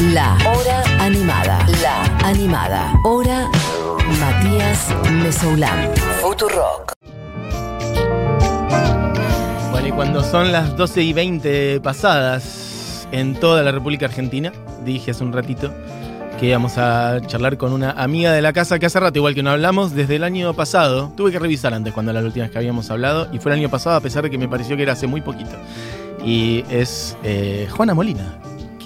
La Hora Animada. La Animada. Hora Matías Mesoulán. Futurock. Bueno, y cuando son las 12 y 20 pasadas en toda la República Argentina, dije hace un ratito que íbamos a charlar con una amiga de la casa que hace rato, igual que no hablamos, desde el año pasado. Tuve que revisar antes cuando era la última vez que habíamos hablado, y fue el año pasado, a pesar de que me pareció que era hace muy poquito. Y es eh, Juana Molina,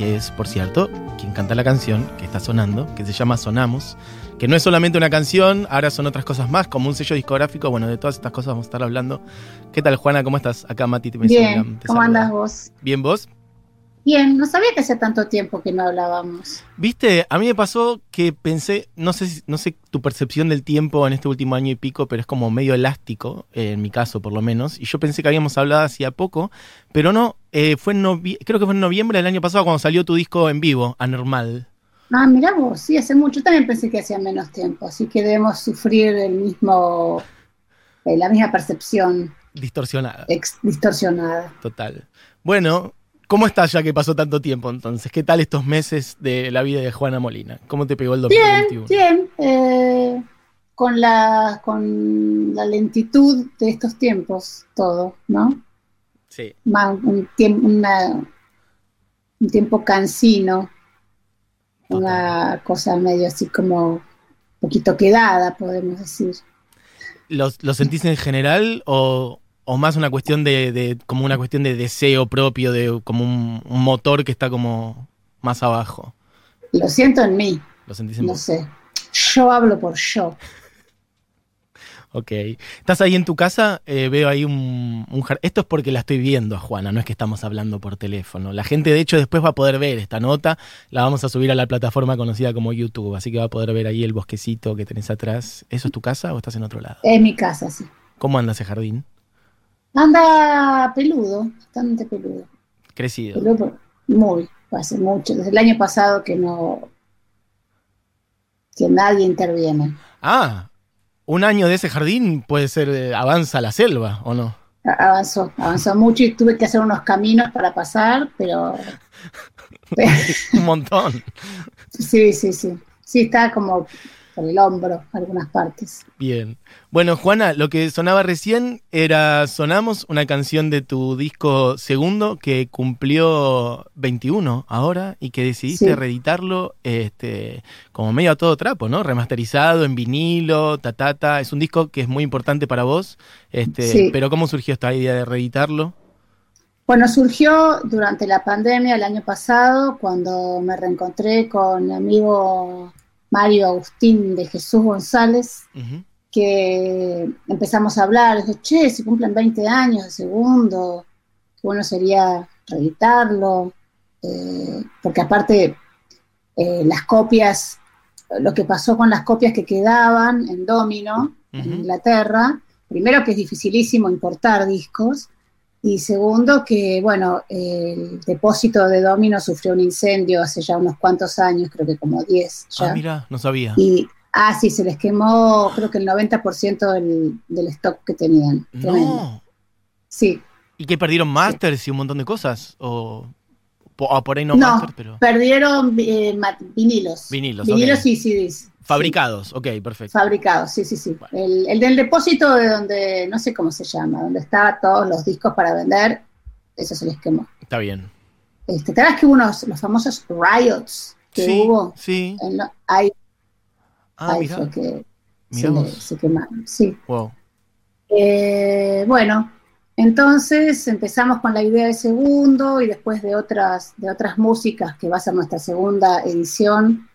que es, por cierto, quien canta la canción que está sonando, que se llama Sonamos, que no es solamente una canción, ahora son otras cosas más, como un sello discográfico. Bueno, de todas estas cosas vamos a estar hablando. ¿Qué tal, Juana? ¿Cómo estás? Acá Mati te me Bien, ¿cómo saluda. andas vos? Bien, ¿vos? Bien, no sabía que hace tanto tiempo que no hablábamos. Viste, a mí me pasó que pensé, no sé, no sé tu percepción del tiempo en este último año y pico, pero es como medio elástico, eh, en mi caso por lo menos, y yo pensé que habíamos hablado hacía poco, pero no, eh, fue en creo que fue en noviembre del año pasado cuando salió tu disco en vivo, Anormal. Ah, mirá vos, sí, hace mucho. Yo también pensé que hacía menos tiempo, así que debemos sufrir el mismo, eh, la misma percepción Distorsionada, ex- distorsionada. total. Bueno, ¿cómo estás ya que pasó tanto tiempo entonces? ¿Qué tal estos meses de la vida de Juana Molina? ¿Cómo te pegó el Bien, 2021? bien. eh, con la, con la lentitud de estos tiempos, todo, ¿no? Sí. Más un, tiemp- una- un tiempo cansino, una cosa medio así como poquito quedada, podemos decir. ¿Lo, lo sentís en general o, o más una cuestión de, de- como una cuestión de deseo propio, de como un, un motor que está como más abajo? Lo siento en mí, ¿Lo sentís en no sé. Yo hablo por yo. Ok. ¿Estás ahí en tu casa? Eh, veo ahí un, un jar- Esto es porque la estoy viendo a Juana, no es que estamos hablando por teléfono. La gente, de hecho, después va a poder ver esta nota. La vamos a subir a la plataforma conocida como YouTube, así que va a poder ver ahí el bosquecito que tenés atrás. ¿Eso es tu casa o estás en otro lado? Es mi casa, sí. ¿Cómo anda ese jardín? Anda peludo, bastante peludo. Crecido. Peludo muy, hace mucho. Desde el año pasado que no. que nadie interviene. Ah, un año de ese jardín puede ser eh, avanza la selva, ¿o no? Avanzó, avanzó mucho y tuve que hacer unos caminos para pasar, pero. Un montón. Sí, sí, sí. Sí, está como por el hombro, algunas partes. Bien. Bueno, Juana, lo que sonaba recién era Sonamos, una canción de tu disco segundo que cumplió 21 ahora y que decidiste Sí. reeditarlo este, como medio a todo trapo, ¿no? Remasterizado en vinilo, tatata. Es un disco que es muy importante para vos. Este, Sí. Pero ¿cómo surgió esta idea de reeditarlo? Bueno, surgió durante la pandemia el año pasado, cuando me reencontré con mi amigo Mario Agustín de Jesús González, que empezamos a hablar, de, che, se cumplen 20 años de segundo, qué bueno sería reeditarlo, eh, porque aparte eh, las copias, lo que pasó con las copias que quedaban en Domino, en. Inglaterra, primero que es dificilísimo importar discos, y segundo que, bueno, el depósito de Domino sufrió un incendio hace ya unos cuantos años, creo que como 10 ya. Ah, mira, no sabía. Y, ah, sí, se les quemó creo que el 90% del, del stock que tenían. Tremendo. No. Sí, ¿Y que perdieron masters y un montón de cosas? ¿O o por ahí no, No, master, pero perdieron eh, vinilos. Vinilos, Vinilos ok. y CDs. fabricados? Ok, perfecto. fabricados, sí, sí, sí. Bueno. El, el del depósito de donde, no sé cómo se llama, donde estaban todos los discos para vender, eso se les quemó. Está bien. Este, ¿Te acuerdas que hubo unos, los famosos riots que Sí, hubo? sí. En lo- ahí Ah, ahí fue que se, le- se quemaron, sí. Wow. Eh, bueno, entonces empezamos con la idea de segundo y después de otras, de otras músicas que va a ser nuestra segunda edición.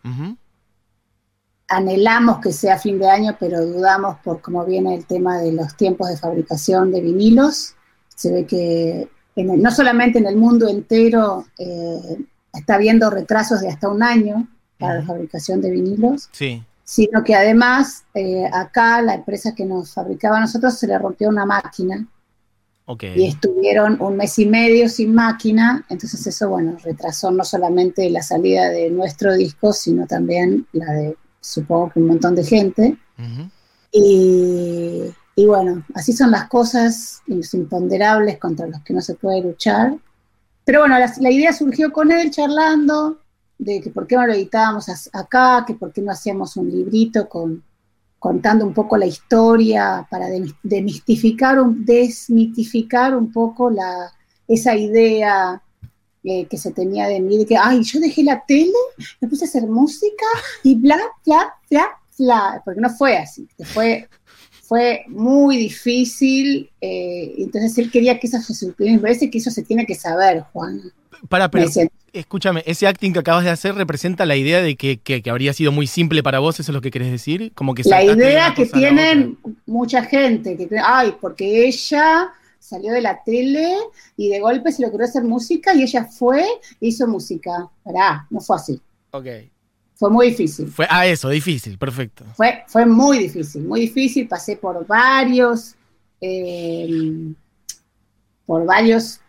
Anhelamos que sea fin de año, pero dudamos por cómo viene el tema de los tiempos de fabricación de vinilos. Se ve que en el- no solamente en el mundo entero eh, está habiendo retrasos de hasta un año para la fabricación de vinilos, Sí. sino que además eh, acá la empresa que nos fabricaba a nosotros se le rompió una máquina Y estuvieron un mes y medio sin máquina, entonces eso, bueno, retrasó no solamente la salida de nuestro disco, sino también la de, supongo que un montón de gente. Y, y bueno, así son las cosas, los imponderables contra los que no se puede luchar. Pero bueno, la, la idea surgió con él charlando, de que por qué no lo editábamos acá, que por qué no hacíamos un librito con, contando un poco la historia para demis- demistificar, desmitificar un poco la, esa idea eh, que se tenía de mí, de que, ay, yo dejé la tele, me puse a hacer música y bla, bla, bla, bla, porque no fue así, fue, fue muy difícil, eh, entonces él quería que eso se supiera, me parece que eso se tiene que saber, Juan. Para, pero escúchame, ese acting que acabas de hacer representa la idea de que, que- que habría sido muy simple para vos, ¿eso es lo que querés decir? Como que la idea que a tienen mucha gente, que ay, porque ella salió de la tele y de golpe se le ocurrió hacer música y ella fue e hizo música. Pará, no fue así. Ok. Fue muy difícil. Fue, ah, eso, difícil, perfecto. Fue, fue muy difícil, muy difícil. Pasé por varios, eh, por varios,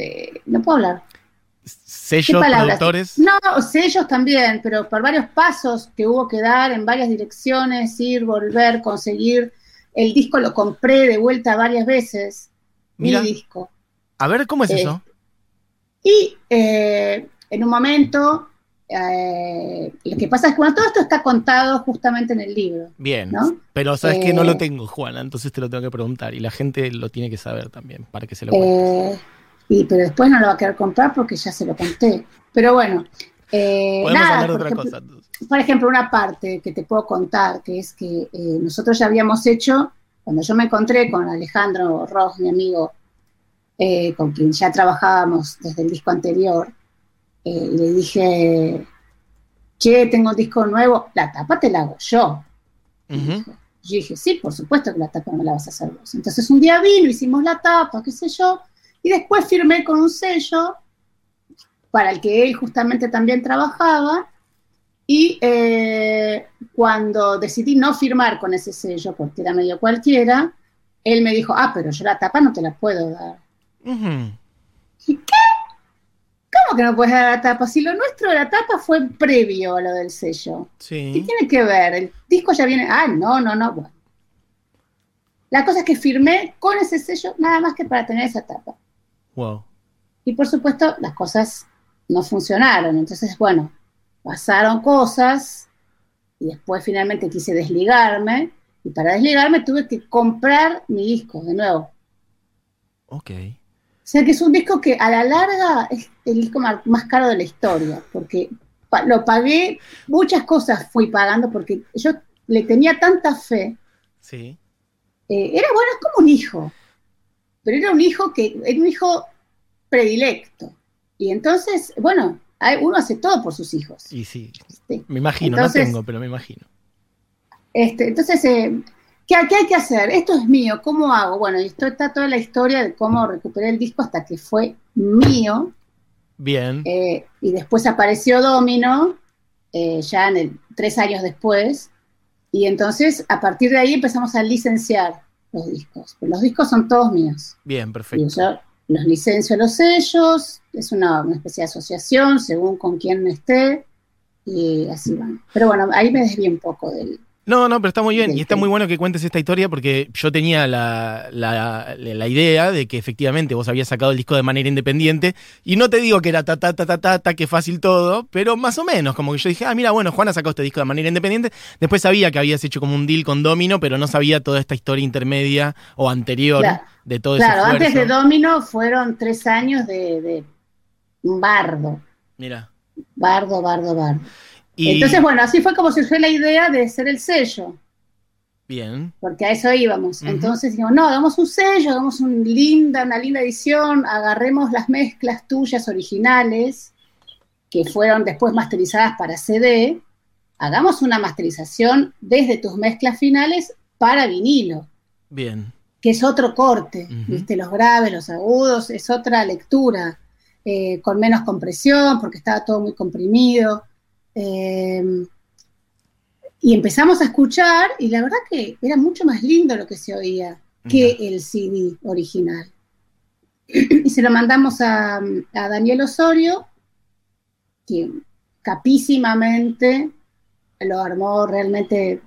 eh, no puedo hablar. ¿Qué Sellos, productores. No, sellos también, pero por varios pasos que hubo que dar en varias direcciones, ir, volver, conseguir. El disco lo compré de vuelta varias veces, Mira. mi disco. A ver, ¿cómo es Eh, eso? Y eh, en un momento, eh, lo que pasa es que bueno, todo esto está contado justamente en el libro. Bien. ¿no? Pero sabes que no lo tengo, Juana, entonces te lo tengo que preguntar. Y la gente lo tiene que saber también, para que se lo cuente. Y, pero después no lo va a querer comprar porque ya se lo conté. Pero bueno, eh, nada, hablar de por otra ejemplo, cosa. por ejemplo, una parte que te puedo contar, que es que eh, nosotros ya habíamos hecho, cuando yo me encontré con Alejandro Ross, mi amigo, eh, con quien ya trabajábamos desde el disco anterior, eh, y le dije, che, tengo un disco nuevo, la tapa te la hago yo. Ujú. Yo dije, sí, por supuesto que la tapa me la vas a hacer vos. Entonces un día vino, hicimos la tapa, qué sé yo, y después firmé con un sello para el que él justamente también trabajaba, y eh, cuando decidí no firmar con ese sello, porque era medio cualquiera, él me dijo, ah, pero yo la tapa no te la puedo dar. Ujú. ¿Cómo que no puedes dar la tapa? Si lo nuestro de la tapa fue previo a lo del sello. ¿Qué Sí. tiene que ver? El disco ya viene. Ah, no, no, no. Bueno. La cosa es que firmé con ese sello nada más que para tener esa tapa. Wow. Y por supuesto, las cosas no funcionaron. Entonces, bueno, pasaron cosas y después finalmente quise desligarme. Y para desligarme tuve que comprar mi disco de nuevo. Ok. O sea que es un disco que a la larga es el disco más caro de la historia, porque lo pagué, muchas cosas fui pagando porque yo le tenía tanta fe. Sí. Eh, era bueno, es como un hijo, pero era un hijo que era un hijo predilecto. Y entonces, bueno, hay- uno hace todo por sus hijos. Y sí. Me imagino, Entonces- no tengo, pero me imagino. Este, entonces, eh, ¿qué, qué hay que hacer? Esto es mío, ¿cómo hago? Bueno, y esto está toda la historia de cómo recuperé el disco hasta que fue mío. Bien. Eh, y después apareció Domino, eh, ya en el, tres años después, y entonces a partir de ahí empezamos a licenciar los discos. Los discos son todos míos. Bien, Y perfecto. yo los licencio a los sellos, es una, una especie de asociación según con quién esté, y así van. Pero bueno, ahí me desvié un poco del... No, no, pero está muy bien. Y está muy bueno que cuentes esta historia porque yo tenía la, la- la idea de que efectivamente vos habías sacado el disco de manera independiente. Y no te digo que era ta ta ta ta ta, ta que fácil todo, pero más o menos. Como que yo dije, ah, mira, bueno, Juana sacó este disco de manera independiente. Después sabía que habías hecho como un deal con Domino, pero no sabía toda esta historia intermedia o anterior Claro. de todo Claro, ese antes de. Domino fueron tres años de, de bardo, Mira. bardo, bardo, bardo. Y Entonces, bueno, así fue como surgió la idea de ser el sello. bien. porque a eso íbamos. Entonces dijimos, no, hagamos un sello, hagamos un linda, una linda edición, agarremos las mezclas tuyas originales, que fueron después masterizadas para CD, hagamos una masterización desde tus mezclas finales para vinilo, Bien. que es otro corte. ¿viste? Los graves, los agudos, es otra lectura, eh, con menos compresión, porque estaba todo muy comprimido. Eh, y empezamos a escuchar, y la verdad que era mucho más lindo lo que se oía que el CD original. Y se lo mandamos a, a Daniel Osorio, que capísimamente lo armó realmente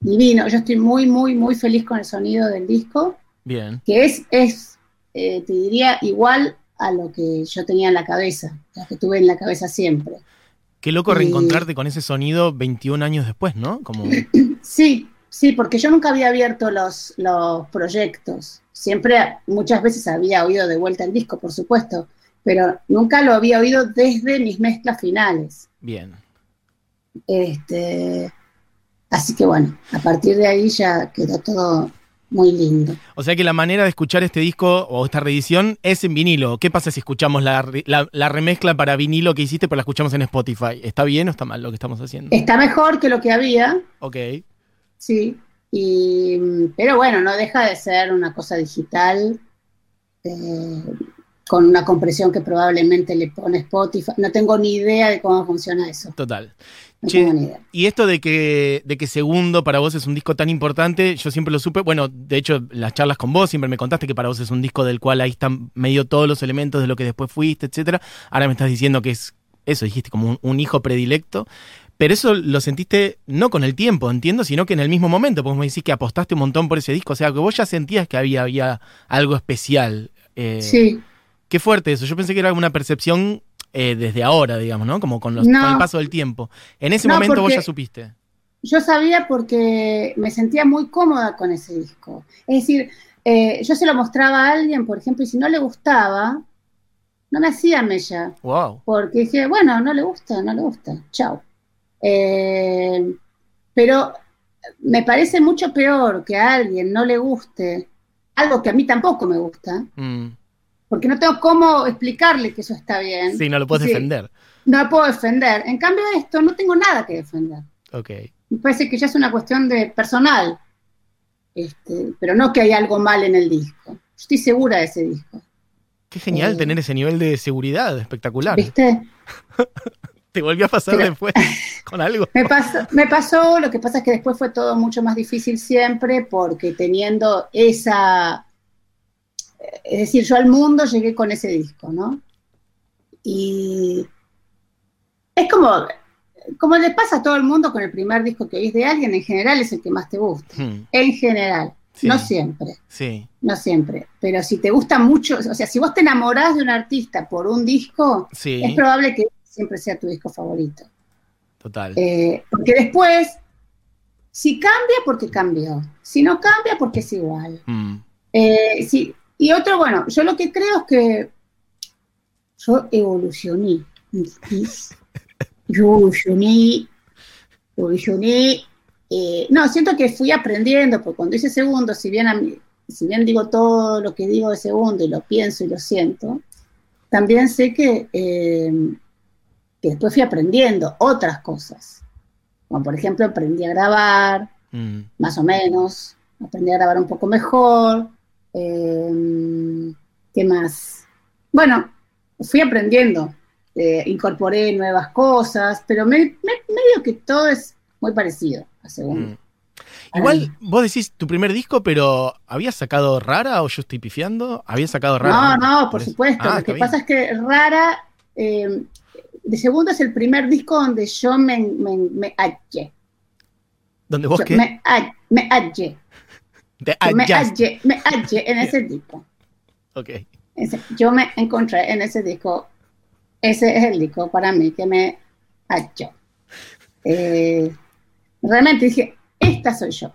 divino. Yo estoy muy, muy, muy feliz con el sonido del disco, Bien. que es, es eh, te diría, igual a lo que yo tenía en la cabeza, lo que tuve en la cabeza siempre. Qué loco Y- reencontrarte con ese sonido 21 años después, ¿no? Como, Sí, sí, porque yo nunca había abierto los, los proyectos. Siempre, muchas veces había oído de vuelta el disco, por supuesto, pero nunca lo había oído desde mis mezclas finales. bien. Este, así que bueno, a partir de ahí ya quedó todo muy lindo. O sea que la manera de escuchar este disco o esta reedición es en vinilo. ¿Qué pasa si escuchamos la, la- la remezcla para vinilo que hiciste, pero la escuchamos en Spotify? ¿Está bien o está mal lo que estamos haciendo? Está mejor que lo que había, Ok. sí, y, pero bueno, no deja de ser una cosa digital. eh, con una compresión que probablemente le pone Spotify. No tengo ni idea de cómo funciona eso. Total. No Che, tengo ni idea. Y esto de que, de que Segundo para vos es un disco tan importante, yo siempre lo supe. Bueno, de hecho, las charlas con vos siempre me contaste que para vos es un disco del cual ahí están medio todos los elementos de lo que después fuiste, etcétera. Ahora me estás diciendo que es eso, dijiste como un, un hijo predilecto. Pero eso lo sentiste no con el tiempo, entiendo, sino que en el mismo momento, porque me decís que apostaste un montón por ese disco, o sea, que vos ya sentías que había, había algo especial. Eh, Sí, Qué fuerte eso. Yo pensé que era una percepción eh, desde ahora, digamos, ¿no? Como con, los, No. con el paso del tiempo. En ese No, momento vos ya supiste. yo sabía porque me sentía muy cómoda con ese disco. Es decir, eh, yo se lo mostraba a alguien, por ejemplo, y si no le gustaba, no me hacía mella. Wow. Porque dije, bueno, no le gusta, no le gusta, chao. Eh, pero me parece mucho peor que a alguien no le guste algo que a mí tampoco me gusta, Mm. Porque no tengo cómo explicarle que eso está bien. Sí, no lo puedes Sí. defender. No lo puedo defender. En cambio, esto no tengo nada que defender. Ok. Me parece que ya es una cuestión de personal, este, pero no que hay algo mal en el disco. Yo estoy segura de ese disco. Qué genial Eh. tener ese nivel de seguridad, espectacular. ¿Viste? ¿Te volvió a pasar Pero- después con algo? Me pasó, me pasó, lo que pasa es que después fue todo mucho más difícil siempre porque teniendo esa, es decir, yo al mundo llegué con ese disco, ¿no? Y es como, como le pasa a todo el mundo con el primer disco que oís de alguien, en general es el que más te gusta, Hmm, en general, Sí. no siempre. Sí, No siempre, pero si te gusta mucho, o sea, si vos te enamorás de un artista por un disco, sí, es probable que siempre sea tu disco favorito. total. Eh, porque después, si cambia, porque cambió. Si no cambia, porque es igual. Mm, Eh, sí, y otro, bueno, yo lo que creo es que yo evolucioné. Yo evolucioné, evolucioné. eh, no, siento que fui aprendiendo, porque cuando hice segundo, si bien, a mí- si bien digo todo lo que digo de segundo y lo pienso y lo siento, también sé que, eh, que después fui aprendiendo otras cosas. Como por ejemplo, aprendí a grabar, mm. más o menos, aprendí a grabar un poco mejor. Eh, ¿Qué más? Bueno, fui aprendiendo, eh, incorporé nuevas cosas, pero me- me- medio que todo es muy parecido a segundo. Mm. Igual, vos decís tu primer disco, pero ¿habías sacado Rara o yo estoy pifiando? ¿Habías sacado Rara? No, no, por supuesto. Ah, Lo que pasa es que Rara, eh, de segundo es el primer disco donde yo me, me, me hallé. ¿Dónde vos Yo qué? Me, me hallé. Me hallé, me hallé en ese disco. Ok. Ese- yo me encontré en ese disco. Ese es el disco para mí que me halló. Eh, realmente dije, esta soy yo.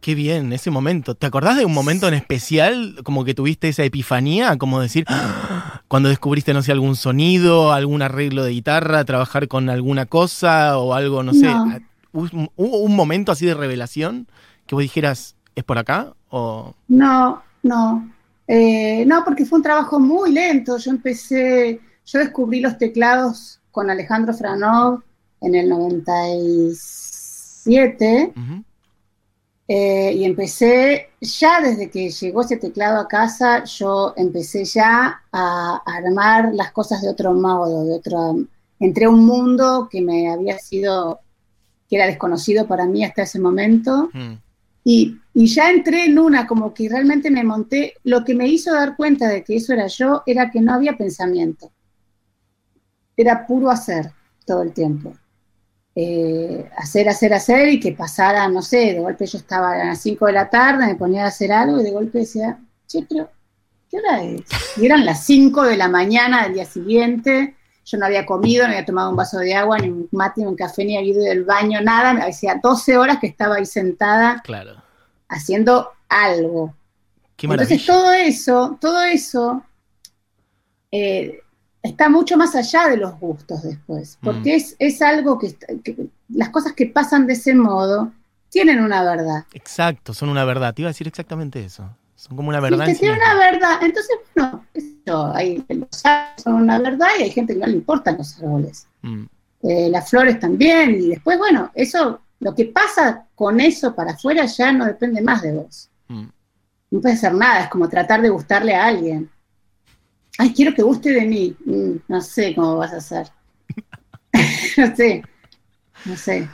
Qué bien, ese momento. ¿Te acordás de un momento en especial, como que tuviste esa epifanía, como decir, "Ah", cuando descubriste, no sé, algún sonido, algún arreglo de guitarra, trabajar con alguna cosa o algo, no sé, No. a- ¿hubo hubo un momento así de revelación que vos dijeras, ¿es por acá? O, No, no. Eh, no, porque fue un trabajo muy lento. Yo empecé, yo descubrí los teclados con Alejandro Franov en el 97 Ujú. eh, y empecé, ya desde que llegó ese teclado a casa, yo empecé ya a armar las cosas de otro modo, de otro, entré a un mundo que me había sido, que era desconocido para mí hasta ese momento. Mm, Y, ya entré en una, como que realmente me monté. Lo que me hizo dar cuenta de que eso era yo era que no había pensamiento. Era puro hacer todo el tiempo. Eh, hacer, hacer, hacer y que pasara, no sé, de golpe yo estaba a las 5 de la tarde, me ponía a hacer algo y de golpe decía, che, pero, ¿qué hora es? Y eran las 5 de la mañana del día siguiente. Yo no había comido, no había tomado un vaso de agua, ni un mate, ni un café, ni había ido del baño, nada. Me hacía 12 horas que estaba ahí sentada Claro. haciendo algo. Qué. Entonces todo eso, todo eso eh, está mucho más allá de los gustos después, porque Mm. es, es algo que, que las cosas que pasan de ese modo tienen una verdad. Exacto, son una verdad. Te iba a decir exactamente eso. Son como una Sí, verdad. que sí tiene mismas. una verdad. Entonces, bueno, yo, hay, los árboles son una verdad y hay gente que no le importan los árboles. Mm, Eh, las flores también, y después, bueno, eso, lo que pasa con eso para afuera ya no depende más de vos. mm. No puede ser nada, es como tratar de gustarle a alguien. Ay, quiero que guste de mí. Mm, no sé cómo vas a hacer. no sé. No sé.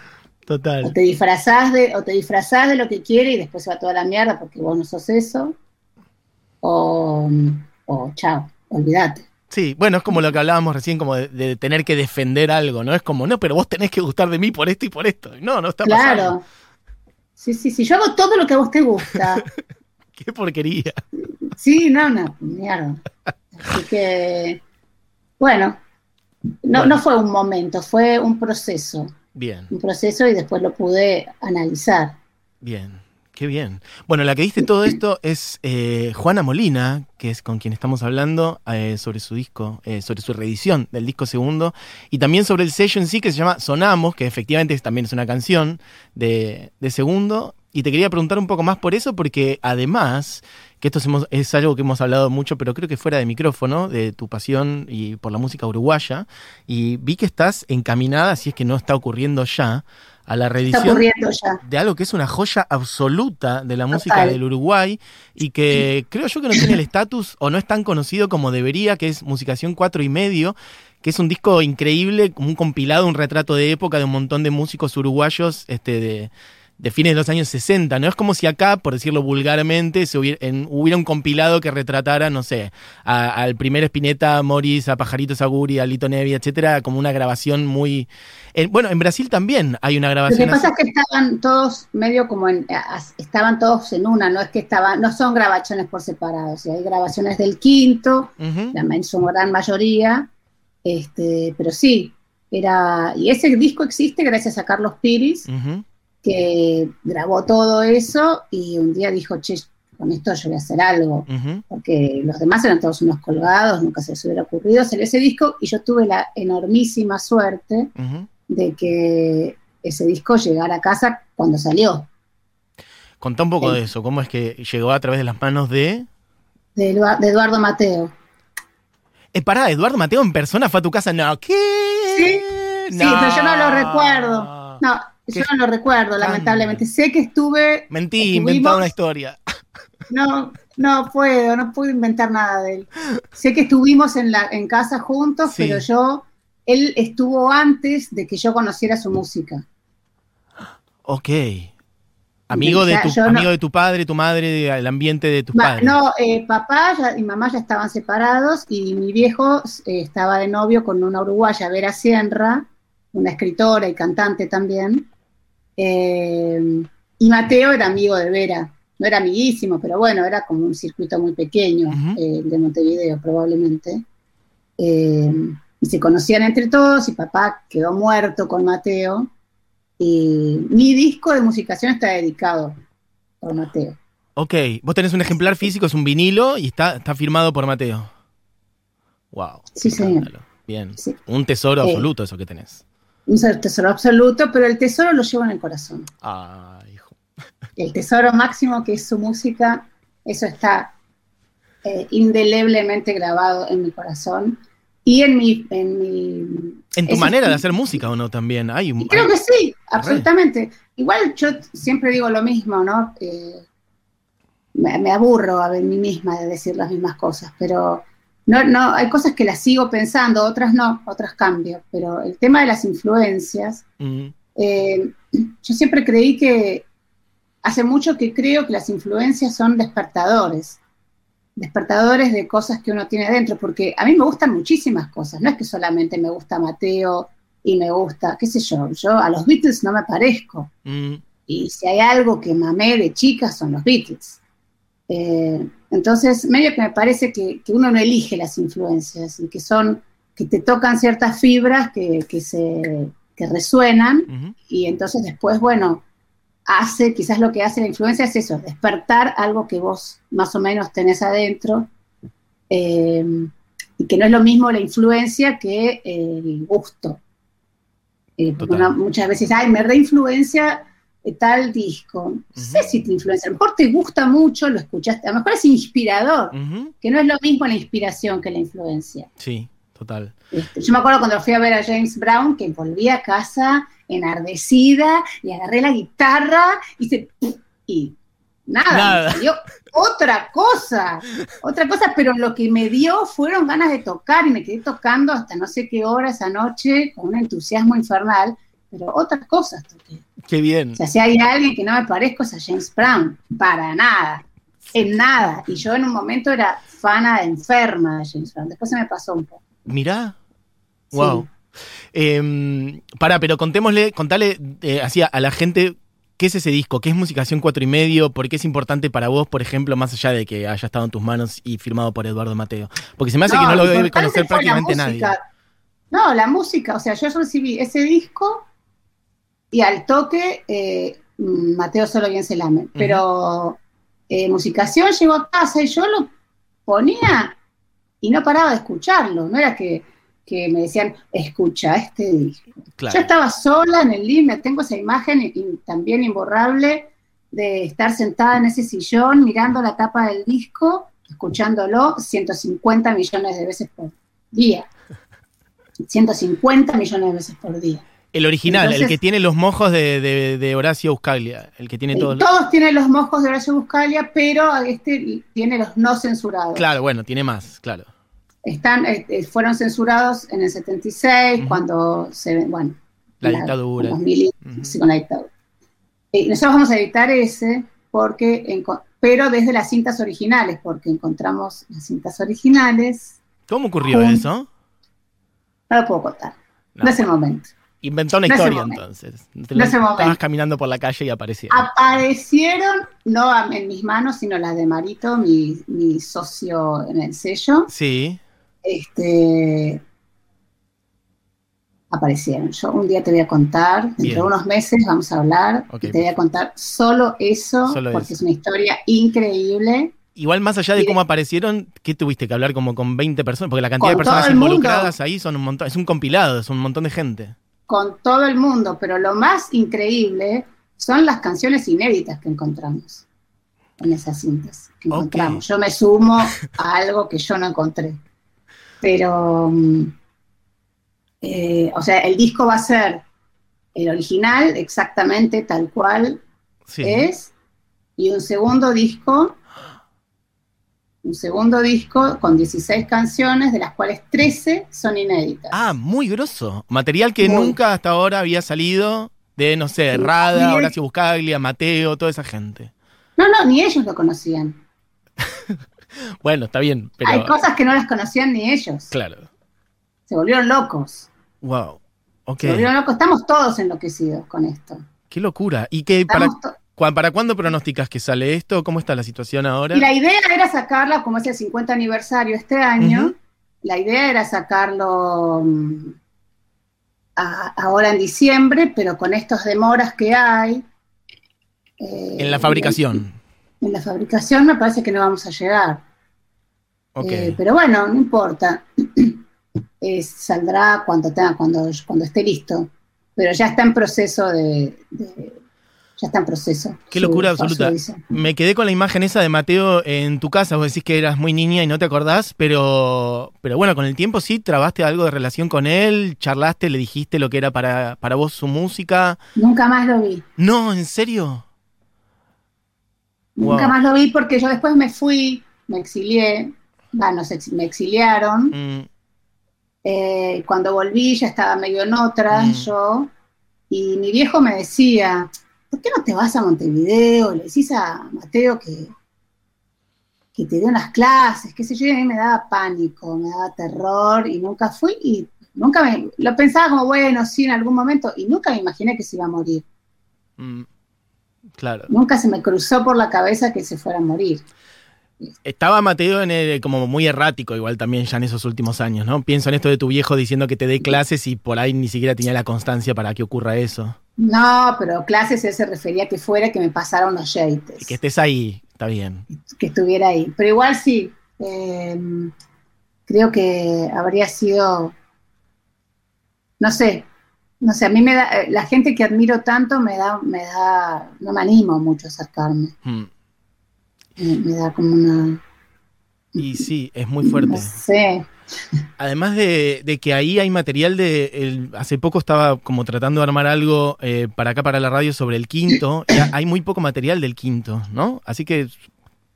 O te disfrazás de, o te disfrazás de lo que quiere y después se va toda la mierda porque vos no sos eso. O, o chao, olvídate. Sí, bueno, es como lo que hablábamos recién, como de, de tener que defender algo, ¿no? Es como, no, pero vos tenés que gustar de mí por esto y por esto. No, no está pasando. Claro. Sí, sí, sí. Yo hago todo lo que a vos te gusta. Qué porquería. Sí, no, no, mierda. Así que, bueno, no, Bueno. no fue un momento, fue un proceso. Bien, Un proceso y después lo pude analizar. bien. Qué bien. Bueno, la que dice todo esto es eh, Juana Molina, que es con quien estamos hablando eh, sobre su disco, eh, sobre su reedición del disco segundo, y también sobre el sello en sí que se llama Sonamos, que efectivamente es- también es una canción de, de segundo. Y te quería preguntar un poco más por eso, porque además, que esto es, hemos- es algo que hemos hablado mucho, pero creo que fuera de micrófono, de tu pasión y por la música uruguaya, y vi que estás encaminada, si es que no está ocurriendo ya, a la reedición de algo que es una joya absoluta de la música del Uruguay y que creo yo que no tiene el estatus o no es tan conocido como debería, que es Musicación 4 y medio, que es un disco increíble, como un compilado, un retrato de época de un montón de músicos uruguayos este, de, de fines de los años 60. No es como si acá, por decirlo vulgarmente, se hubiera, en- hubiera un compilado que retratara, no sé, a- al primer Spinetta, Morris, a Pajarito Saguri, a Lito Nevi, etcétera, como una grabación muy. en- bueno, en Brasil también hay una Lo grabación. que pasa así. es que estaban todos medio como en, estaban todos en una, no es que estaban, no son grabaciones por separado, o sea, hay grabaciones del quinto, Ujú. la en su gran mayoría, este, pero sí, era, y ese disco existe gracias a Carlos Piris, Ujú. Que grabó todo eso y un día dijo, che, con esto yo voy a hacer algo, porque los demás eran todos unos colgados, nunca se les hubiera ocurrido hacer ese disco, y yo tuve la enormísima suerte de que ese disco llegara a casa cuando salió, Contá un poco de eso, cómo es que llegó a través de las manos de... de, Edua- de Eduardo Mateo. Eh, pará, Eduardo Mateo en persona fue a tu casa. No, ¿qué? Sí, Sí, pero yo no lo recuerdo. No. Yo no lo recuerdo, lamentablemente. Sé que estuve, Mentí, inventado una historia. no, no puedo, no puedo inventar nada de él. Sé que estuvimos en, la, en casa juntos, Sí. pero yo, él estuvo antes de que yo conociera su música. Ok. Amigo de, tu, no- amigo de tu padre, tu madre, el ambiente de tus padres. no, eh, papá ya- y mamá ya estaban separados y mi viejo eh, estaba de novio con una uruguaya, Vera Sierra, una escritora y cantante también. Eh, y Mateo era amigo de Vera. No era amiguísimo, pero bueno, era como un circuito muy pequeño, eh, el de Montevideo probablemente. Eh, y se conocían entre todos y papá quedó muerto con Mateo. Y mi disco de musicación está dedicado por Mateo. Ok, vos tenés un ejemplar físico, es un vinilo y está, está firmado por Mateo. Wow. Sí, señor. Bien. Sí. Un tesoro Eh. absoluto eso que tenés. Un tesoro absoluto, pero el tesoro lo llevo en el corazón. Ay, hijo. El tesoro máximo que es su música, eso está eh, indeleblemente grabado en mi corazón y en mi... En, mi, En tu manera sí. de hacer música o no también. Hay. Y creo hay- que sí, absolutamente. Igual yo siempre digo lo mismo, ¿no? Eh, me, me aburro a ver mí misma de decir las mismas cosas, pero no, no, hay cosas que las sigo pensando, otras no, otras cambio. Pero el tema de las influencias, Mm, Eh, yo siempre creí que, hace mucho que creo que las influencias son despertadores, despertadores de cosas que uno tiene dentro, porque a mí me gustan muchísimas cosas, no es que solamente me gusta Mateo y me gusta, qué sé yo, yo a los Beatles no me parezco, mm, y si hay algo que mamé de chica son los Beatles. Eh, entonces, medio que me parece que, uno no elige las influencias y que son, que te tocan ciertas fibras que, se que resuenan y entonces después, bueno, hace, quizás lo que hace la influencia es eso, despertar algo que vos más o menos tenés adentro eh, y que no es lo mismo la influencia que el gusto. Eh, muchas veces, ay, me reinfluencia tal disco. No sé si te influencia, a lo mejor te gusta mucho, lo escuchaste, a lo mejor es inspirador, que no es lo mismo la inspiración que la influencia. Sí, total. Este, yo me acuerdo cuando fui a ver a James Brown, que volví a casa enardecida y agarré la guitarra y se... Y nada, Me otra cosa, otra cosa, pero lo que me dio fueron ganas de tocar y me quedé tocando hasta no sé qué hora esa noche con un entusiasmo infernal, pero otras cosas toqué. Qué bien. O sea, si hay alguien que no me parezco es a James Brown, para nada, en nada. Y yo en un momento era fana enferma de James Brown, después se me pasó un poco. Mirá, wow. Em, para, pero contémosle, contale eh, así a la gente ¿Qué es ese disco? ¿Qué es Musicación cuatro y medio? ¿Por qué es importante para vos, por ejemplo, más allá de que haya estado en tus manos y firmado por Eduardo Mateo? Porque se me hace que no lo debe conocer prácticamente nadie. No, la música, o sea, yo recibí ese disco y al toque eh, Mateo solo bien se lame, pero eh, Musicación llegó a casa y yo lo ponía y no paraba de escucharlo, no era que que me decían, escucha este disco. Yo estaba sola en el living, tengo esa imagen también imborrable de estar sentada en ese sillón mirando la tapa del disco, escuchándolo 150 millones de veces por día. 150 millones de veces por día. El original, el que tiene los mojos de, Horacio Buscaglia, el que tiene todos. Todos tienen los mojos de Horacio Buscaglia, pero este tiene los no censurados. Claro, bueno, tiene más, claro están, eh, eh, fueron censurados en el 76, cuando se, bueno, la, dictadura. sí, con la dictadura. Eh, nosotros vamos a editar ese, porque, pero desde las cintas originales, porque encontramos las cintas originales. ¿Cómo ocurrió eso? No lo puedo contar. No, es el momento. Inventó una historia entonces. No es el momento. Estabas caminando por la calle y aparecieron. Aparecieron, no en mis manos, sino las de Marito, mi, mi socio en el sello. Sí este, aparecieron. Yo un día te voy a contar, dentro de unos meses vamos a hablar, y te voy a contar solo eso, porque es una historia increíble. Igual más allá de cómo aparecieron, ¿qué tuviste que hablar como con 20 personas? Porque la cantidad de personas involucradas ahí son un montón, es un compilado, es un montón de gente. Con todo el mundo, pero lo más increíble son las canciones inéditas que encontramos en esas cintas que encontramos. Yo me sumo a algo que yo no encontré. Pero, mm, eh, o sea, el disco va a ser el original, exactamente tal cual es, y un segundo disco, un segundo disco con 16 canciones, de las cuales 13 son inéditas. Ah, muy grosso. Material que nunca hasta ahora había salido de, no sé, Rada, Horacio Buscaglia, Mateo, toda esa gente. No, no, ni ellos lo conocían. bueno, está bien. Pero... Hay cosas que no las conocían ni ellos. Claro. Se volvieron locos. Wow. Se volvieron locos. Estamos todos enloquecidos con esto. Qué locura. ¿Y qué para, para cuándo pronosticas que sale esto? ¿Cómo está la situación ahora? Y la idea era sacarla, como es el 50 aniversario este año, la idea era sacarlo mm, ahora en diciembre, pero con estas demoras que hay. en la fabricación en la fabricación me parece que no vamos a llegar. Eh, pero bueno, no importa. saldrá cuando, tenga, cuando, cuando esté listo. Pero ya está en proceso de, ya está en proceso. Qué locura absoluta. Me quedé con la imagen esa de Mateo en tu casa. Vos decís que eras muy niña y no te acordás, pero, pero bueno, con el tiempo sí trabaste algo de relación con él, charlaste, le dijiste lo que era para, para vos su música. Nunca más lo vi. No, ¿en serio? Nunca más lo vi porque yo después me fui, me exilié, bueno, me exiliaron. Mm. Eh, cuando volví ya estaba medio en otra mm. yo. Y mi viejo me decía, ¿por qué no te vas a Montevideo? Le decís a Mateo que, que te dé unas clases, qué sé yo, y a mí me daba pánico, me daba terror y nunca fui y nunca me, lo pensaba como, bueno, sí, en algún momento, y nunca me imaginé que se iba a morir. Mm. Nunca se me cruzó por la cabeza que se fuera a morir. Estaba Mateo en el- como muy errático, igual también ya en esos últimos años, ¿no? Pienso en esto de tu viejo diciendo que te dé clases y por ahí ni siquiera tenía la constancia para que ocurra eso. No, pero clases él se refería a que fuera que me pasara unos yates, Que estés ahí, está bien. que estuviera ahí. Pero igual sí, eh, creo que habría sido, no sé, no sé, a mí me da, eh, la gente que admiro tanto me da, me da, no me animo mucho a acercarme, Mm. Me, me da como una, Y sí, es muy no fuerte. sé, Además de, de que ahí hay material de. el- hace poco estaba como tratando de armar algo eh, para acá, para la radio, sobre el quinto. y hay muy poco material del quinto, ¿no? Así que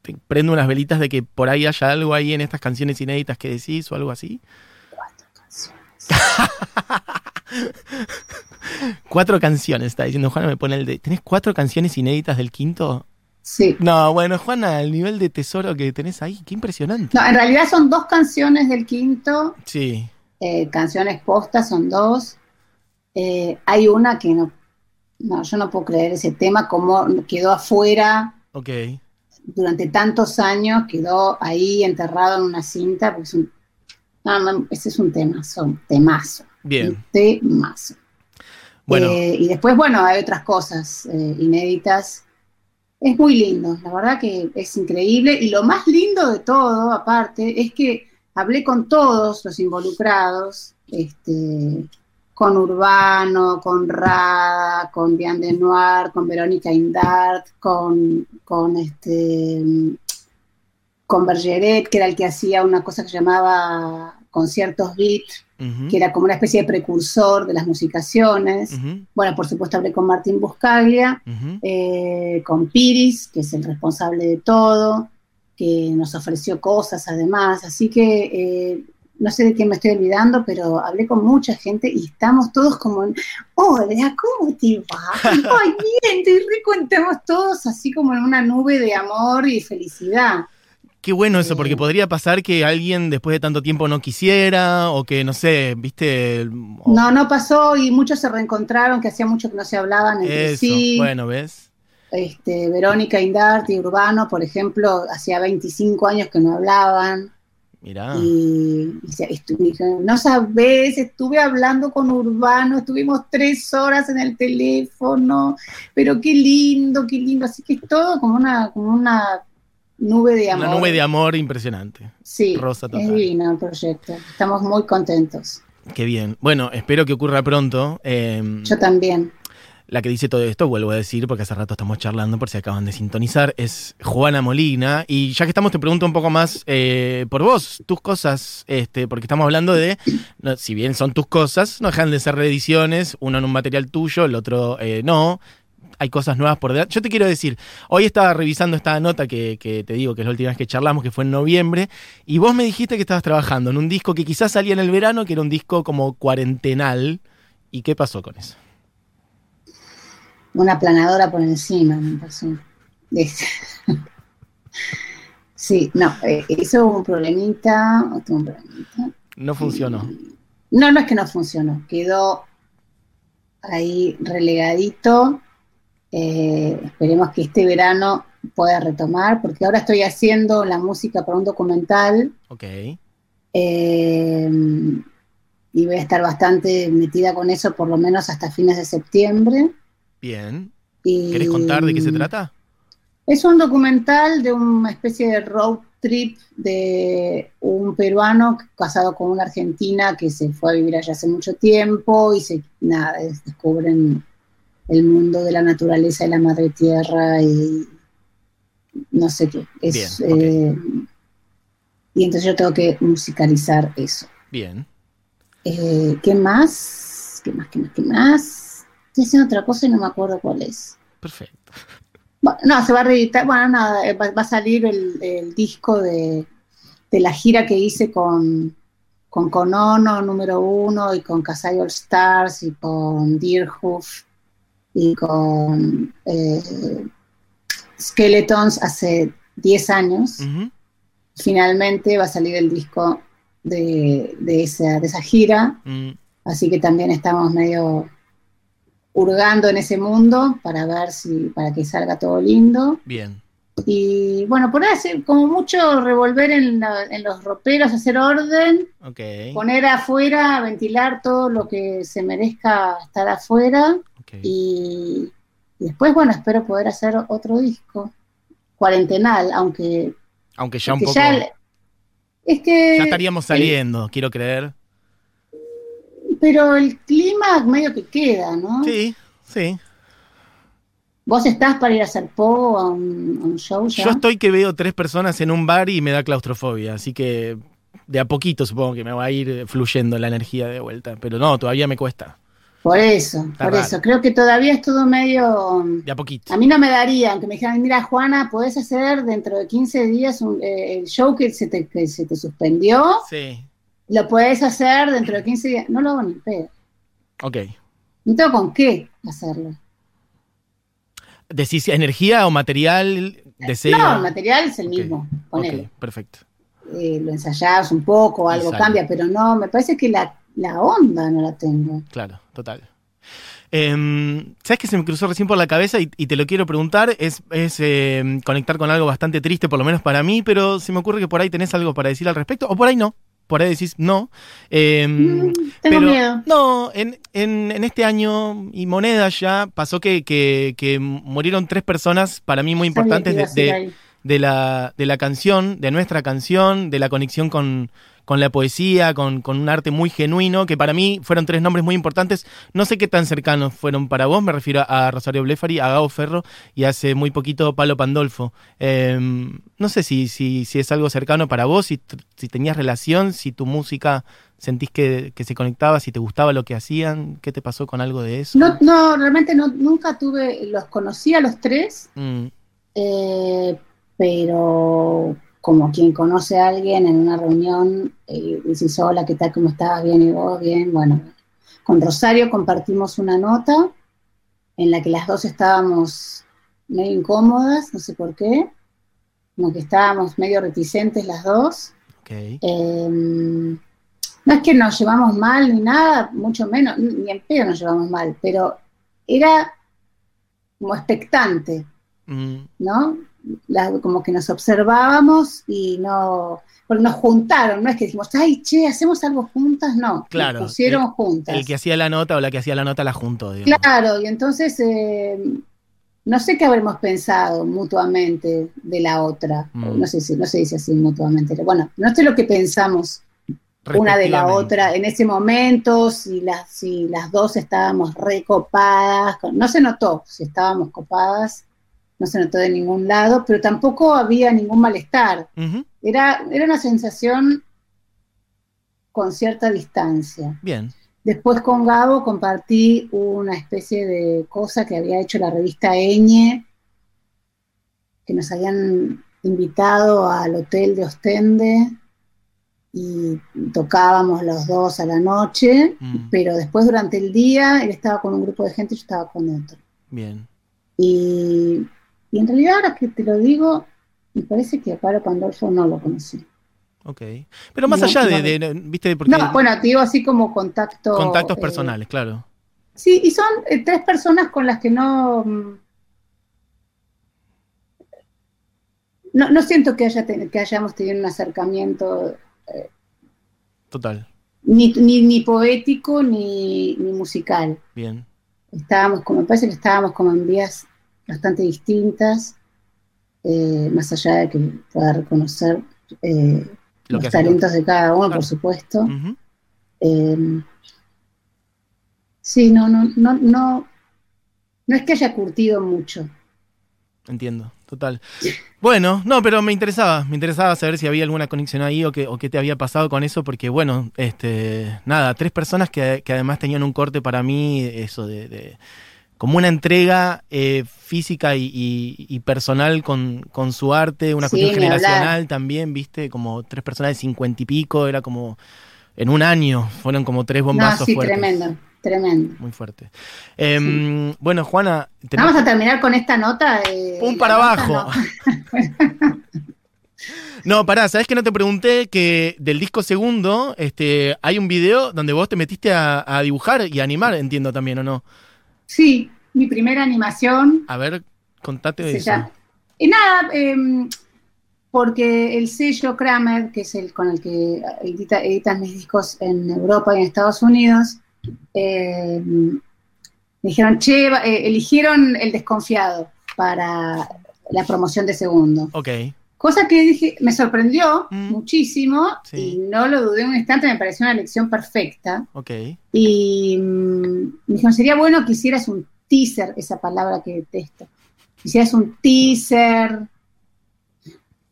te prendo unas velitas de que por ahí haya algo ahí en estas canciones inéditas que decís o algo así. cuatro canciones. Cuatro canciones, está diciendo Juana, me pone el de. ¿Tenés cuatro canciones inéditas del quinto? Sí. No, bueno, Juana, el nivel de tesoro que tenés ahí, qué impresionante. No, en realidad son dos canciones del quinto, Sí. eh, canciones postas son dos. Eh, hay una que no, no, yo no puedo creer ese tema, como quedó afuera Ok. durante tantos años, quedó ahí enterrado en una cinta, porque es un, no, no, ese es un temazo, un temazo, Bien. un temazo. Bueno, Eh, y después, bueno, hay otras cosas eh, inéditas. Es muy lindo, la verdad que es increíble. Y lo más lindo de todo, aparte, es que hablé con todos los involucrados, este, con Urbano, con Rada, con Diane Denoir, con Verónica Indart, con, con este con Bergeret, que era el que hacía una cosa que llamaba conciertos beat, que era como una especie de precursor de las musicaciones. Bueno, por supuesto hablé con Martín Buscaglia, eh, con Piris, que es el responsable de todo, que nos ofreció cosas además. Así que eh, no sé de quién me estoy olvidando, pero hablé con mucha gente y estamos todos como, en, hola, ¿cómo te va? Ay, bien, te recontamos todos así como en una nube de amor y felicidad. Qué bueno eso, porque podría pasar que alguien después de tanto tiempo no quisiera, o que, no sé, viste. o- No, no pasó y muchos se reencontraron, que hacía mucho que no se hablaban entre Eso, sí. bueno, ¿ves? este, Verónica Indart y Urbano, por ejemplo, hacía 25 años que no hablaban. Mirá. Y, y no sabes, estuve hablando con Urbano, estuvimos tres horas en el teléfono, pero qué lindo, qué lindo. Así que es todo como una, como una nube de amor. Una nube de amor impresionante. Sí, rosa es total. divino el proyecto. Estamos muy contentos. Qué bien. Bueno, espero que ocurra pronto. Eh, Yo también. la que dice todo esto, vuelvo a decir, porque hace rato estamos charlando, por si acaban de sintonizar, es Juana Molina. Y ya que estamos, te pregunto un poco más eh, por vos, tus cosas, este, porque estamos hablando de, no, si bien son tus cosas, no dejan de ser reediciones, uno en un material tuyo, el otro eh, no. Hay cosas nuevas por delante. Yo te quiero decir, hoy estaba revisando esta nota que, que te digo que es la última vez que charlamos, que fue en noviembre, y vos me dijiste que estabas trabajando en un disco que quizás salía en el verano, que era un disco como cuarentenal. ¿Y qué pasó con eso? Una planadora por encima, me pasó. Sí, no, eh, eso hubo un problemita, un problemita. No funcionó. No, no es que no funcionó, quedó ahí relegadito. Eh, esperemos que este verano pueda retomar, porque ahora estoy haciendo la música para un documental Ok. eh, y voy a estar bastante metida con eso por lo menos hasta fines de septiembre. Bien. Y ¿Querés contar de qué se trata? Es un documental de una especie de road trip de un peruano casado con una argentina que se fue a vivir allá hace mucho tiempo y se nada, es- descubren el mundo de la naturaleza y la madre tierra y no sé qué. Es, Bien, eh, y entonces yo tengo que musicalizar eso. Bien. Eh, ¿Qué más? ¿Qué más? ¿Qué más? ¿Qué más? Estoy haciendo otra cosa y no me acuerdo cuál es. Perfecto. Bueno, no, se va a reeditar, bueno, nada, eh, va, va a salir el, el disco de, de la gira que hice con, con Conono número uno y con Kasai All Stars y con Deerhoof y con eh, Skeletons hace 10 años. Finalmente va a salir el disco de, de esa, de esa gira, Mm, así que también estamos medio hurgando en ese mundo para ver si, para que salga todo lindo. bien. Y bueno, por hacer como mucho revolver en, la- en los roperos, hacer orden, Ok. poner afuera, ventilar todo lo que se merezca estar afuera. Y, después, bueno, espero poder hacer otro disco cuarentenal, aunque, Aunque ya un poco. ya, es que estaríamos saliendo, quiero creer. pero el clima medio que queda, ¿no? Sí, sí. Vos estás para ir a hacer po a un, a un show ya. Yo estoy que veo tres personas en un bar y me da claustrofobia, así que de a poquito supongo que me va a ir fluyendo la energía de vuelta. Pero no, todavía me cuesta. Por eso, Está por raro. eso. Creo que todavía es todo medio. De a poquito. A mí no me daría, aunque me dijeran, mira, Juana, podés hacer dentro de 15 días un- eh, el show que se, te, que se te suspendió, Sí. lo podés hacer dentro de 15 días. No lo hago ni pedo. Ok. No tengo con qué hacerlo. ¿Decís energía o material? Deseo. No, el material es el mismo. Ok, Ponele. perfecto. Eh, lo ensayás un poco, algo cambia, pero no, me parece que la, la onda no la tengo. Claro, total. Em, ¿Sabes qué se me cruzó recién por la cabeza y, y te lo quiero preguntar? Es, es, em, conectar con algo bastante triste, por lo menos para mí, pero se me ocurre que por ahí tenés algo para decir al respecto, o por ahí no. Por ahí decís no. Mm, tengo pero, miedo. No, en, en- en este año y moneda ya pasó que, que- que murieron tres personas para mí muy que importantes de, de la, de la canción, de nuestra canción, de la conexión con, con la poesía, con, con un arte muy genuino, que para mí fueron tres nombres muy importantes. No sé qué tan cercanos fueron para vos, me refiero a Rosario Blefari, a Gabo Ferro y hace muy poquito Palo Pandolfo. Eh, no sé si, si, si es algo cercano para vos, si, si tenías relación, si tu música sentís que, que se conectaba, si te gustaba lo que hacían, ¿qué te pasó con algo de eso? No, no, realmente no, nunca tuve, los conocí a los tres, Mm, eh, pero como quien conoce a alguien en una reunión y decís, hola, ¿qué tal? ¿Cómo estás? Bien, ¿y vos? Bien, bueno. Con Rosario compartimos una nota en la que las dos estábamos medio incómodas, no sé por qué, como que estábamos medio reticentes las dos. ok. Eh, no es que nos llevamos mal ni nada, mucho menos, ni en pedo nos llevamos mal, pero era como expectante, Mm, ¿no? La- como que nos observábamos y no, porque nos juntaron, no es que dijimos, ay, che, hacemos algo juntas, no, Claro, nos pusieron el- juntas. el que hacía la nota o la que hacía la nota la juntó, digamos. Claro, y entonces eh, no sé qué habremos pensado mutuamente de la otra, Mm. no sé si no se dice así mutuamente, bueno, no sé lo que pensamos una de la otra en ese momento, si las, si las dos estábamos recopadas, no se notó si estábamos copadas, no se notó de ningún lado, pero tampoco había ningún malestar. Era, era una sensación con cierta distancia. Bien. Después con Gabo compartí una especie de cosa que había hecho la revista Eñe, que nos habían invitado al hotel de Ostende y tocábamos los dos a la noche, Mm, pero después durante el día él estaba con un grupo de gente y yo estaba con otro. bien. Y, y en realidad ahora que te lo digo, me parece que a Pablo Pandolfo no lo conocí. Ok. Pero más No, allá de, de- de- viste, porque No, bueno, te digo así como contacto. contactos eh, personales, claro. Sí, y son eh, tres personas con las que no, mm, no, no siento que, haya que hayamos tenido un acercamiento Total. ni, ni, ni poético ni, ni musical. Bien. Estábamos como, me parece que estábamos como en vías bastante distintas, eh, más allá de que pueda reconocer eh, Lo que los talentos de cada uno, Claro. por supuesto. Eh, sí, no, no, no, no, no es que haya curtido mucho. Entiendo, total. Bueno, no, pero me interesaba, me interesaba saber si había alguna conexión ahí o qué, o qué te había pasado con eso, porque bueno, este, nada, tres personas que, que además tenían un corte para mí, eso de, de- como una entrega eh, física y, y- y personal con, con su arte, una Sí, cuestión hablar. generacional también, viste, como tres personas de cincuenta y pico, era como en un año, fueron como tres No, bombazos sí, fuertes. tremendo, tremendo. Muy fuerte. Em, Bueno, Juana, tenés- Vamos a terminar con esta nota. Pum la para abajo. no. No, pará, ¿sabés que no te pregunté que del disco segundo este, hay un video donde vos te metiste a, a dibujar y a animar, entiendo también, ¿o no? Sí, mi primera animación A ver, contate de eso. y nada, em, porque el sello Kramer, que es el con el que edita- editan mis discos en Europa y en Estados Unidos, em, me dijeron, che, eh, eligieron el desconfiado para la promoción de segundo. Ok. Cosa que dije, me sorprendió Mm. muchísimo Sí. y no lo dudé un instante, me pareció una elección perfecta. Ok. Y mm, me dijeron, sería bueno que hicieras un teaser, esa palabra que detesto. Hicieras un teaser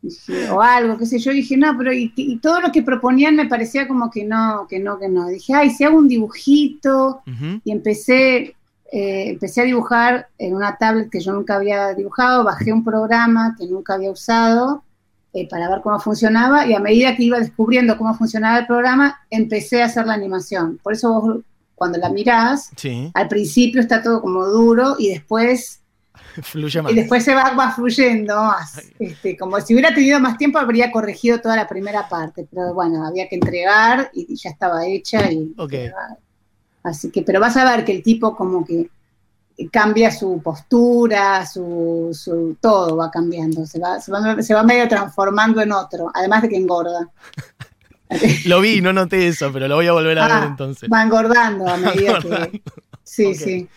dije, o algo, qué sé yo. Dije, no, pero y, y todo lo que proponían me parecía como que no, que no, que no. Dije, ay, si hago un dibujito y empecé, eh, empecé a dibujar en una tablet que yo nunca había dibujado, bajé un programa que nunca había usado eh, para ver cómo funcionaba y a medida que iba descubriendo cómo funcionaba el programa, empecé a hacer la animación. Por eso vos cuando la mirás, Sí. al principio está todo como duro y después, Fluye más. y después se va, va fluyendo más. Este, como si hubiera tenido más tiempo habría corregido toda la primera parte, pero bueno, había que entregar y ya estaba hecha y Ok. Así que, pero vas a ver que el tipo como que cambia su postura, su, su todo va cambiando, se va, se va, se va medio transformando en otro, además de que engorda. Lo vi, no noté eso, pero lo voy a volver a Ah, ver entonces. Va engordando a medida Engordando. que... Sí, sí.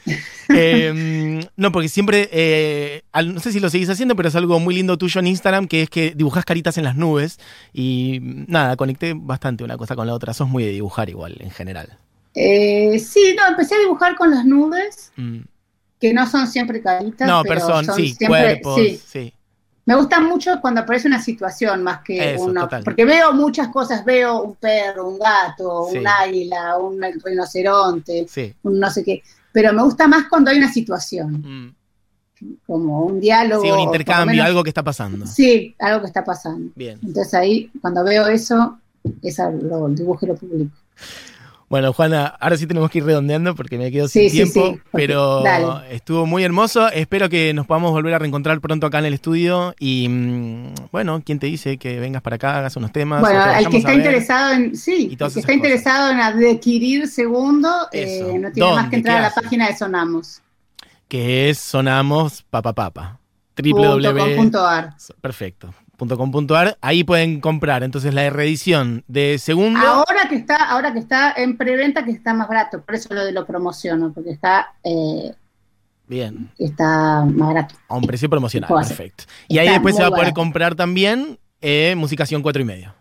Eh, no, porque siempre, eh, no sé si lo seguís haciendo, pero es algo muy lindo tuyo en Instagram, que es que dibujás caritas en las nubes. Y nada, conecté bastante una cosa con la otra. Sos muy de dibujar igual, en general. Eh, sí, no, empecé a dibujar con las nubes, Mm. que no son siempre caritas. No, pero personas, son sí, siempre- cuerpos, sí. sí. Me gusta mucho cuando aparece una situación más que Eso, uno. total. Porque veo muchas cosas, veo un perro, un gato, Sí. un águila, un rinoceronte, Sí. un no sé qué. Pero me gusta más cuando hay una situación, Mm. como un diálogo. Sí, un intercambio, menos- algo que está pasando. Sí, algo que está pasando. Bien. Entonces ahí, cuando veo eso, esa lo dibujo y lo publico. Bueno, Juana, ahora sí tenemos que ir redondeando porque me quedo sin Sí, sí, tiempo, sí. pero Dale. estuvo muy hermoso. Espero que nos podamos volver a reencontrar pronto acá en el estudio. Y mm, bueno, ¿quién te dice que vengas para acá, hagas unos temas? Bueno, vayamos que está interesado en, sí, el que está interesado en adquirir segundo, eh, no tiene más que entrar ¿Qué a la hace? página de Sonamos. que es Sonamos Papapapa. www. com punto ar. Perfecto. Punto com punto ar. Ahí pueden comprar entonces la reedición de segundo. Ahora que está, ahora que está en preventa, que está más barato, por eso lo de lo promociono, porque está, eh, Bien, está más barato. a un precio promocional. Perfecto. Y ahí después se va a poder barato. comprar también eh, Musicación 4 y medio.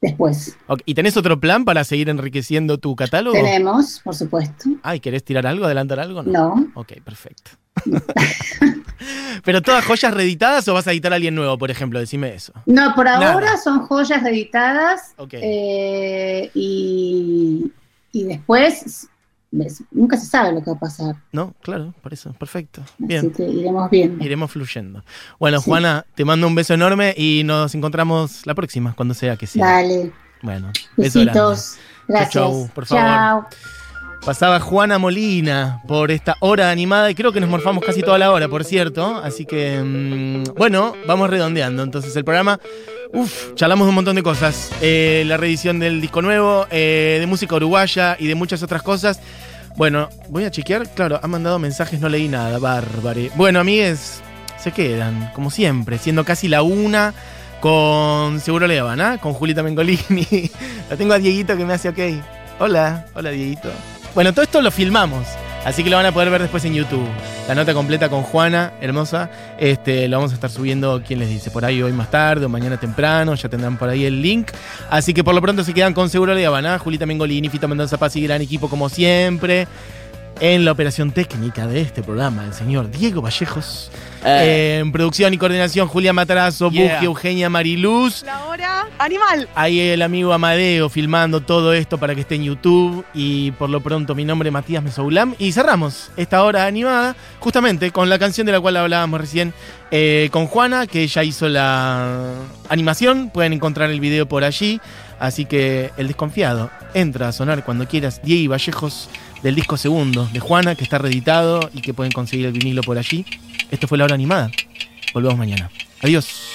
Después ¿Y tenés otro plan para seguir enriqueciendo tu catálogo? tenemos, por supuesto, Ay, ¿querés tirar algo, adelantar algo? no, Ok, perfecto. ¿Pero todas joyas reeditadas o vas a editar a alguien nuevo, por ejemplo? Decime eso. no, por Nada. ahora son joyas reeditadas eh, y, y después ves, nunca se sabe lo que va a pasar, No, claro, por eso. Perfecto. así Bien. que iremos viendo. Iremos fluyendo. Bueno, Sí. Juana, te mando un beso enorme y nos encontramos la próxima, cuando sea que sea. Dale, Bueno, beso besitos, gracias. chau, por favor. Chao. Pasaba Juana Molina por esta hora animada y creo que nos morfamos casi toda la hora, por cierto. Así que, mm, bueno, vamos redondeando. Entonces el programa, uff, charlamos de un montón de cosas. Eh, la reedición del disco nuevo, eh, de música uruguaya y de muchas otras cosas. Bueno, voy a chequear. Claro, han mandado mensajes, no leí nada, bárbare. Bueno, amigues, se quedan, como siempre, siendo casi la una con Seguro Le ¿ah? Con Julita Mengolini. la tengo a Dieguito que me hace ok. Hola, hola Dieguito. Bueno, todo esto lo filmamos, así que lo van a poder ver después en YouTube. La nota completa con Juana, hermosa, este, lo vamos a estar subiendo, ¿quién les dice? Por ahí hoy más tarde o mañana temprano, ya tendrán por ahí el link. Así que por lo pronto se quedan con Seguro Le ¿ah? Julita Mengolini, Fito Mendoza Paz y gran equipo como siempre. En la operación técnica de este programa, el señor Diego Vallejos. Eh, en producción y coordinación, Julia Matarazo, Yeah. Eugenia Mariluz. La hora animal. Ahí el amigo Amadeo filmando todo esto para que esté en YouTube. Y por lo pronto, mi nombre es Matías Mesoulam. Y cerramos esta hora animada justamente con la canción de la cual hablábamos recién eh, con Juana, que ella hizo la animación. Pueden encontrar el video por allí. Así que el desconfiado entra a sonar cuando quieras. Diego Vallejos del disco segundo de Juana, que está reeditado y que pueden conseguir el vinilo por allí. Esto fue la hora animada. Volvemos mañana. Adiós.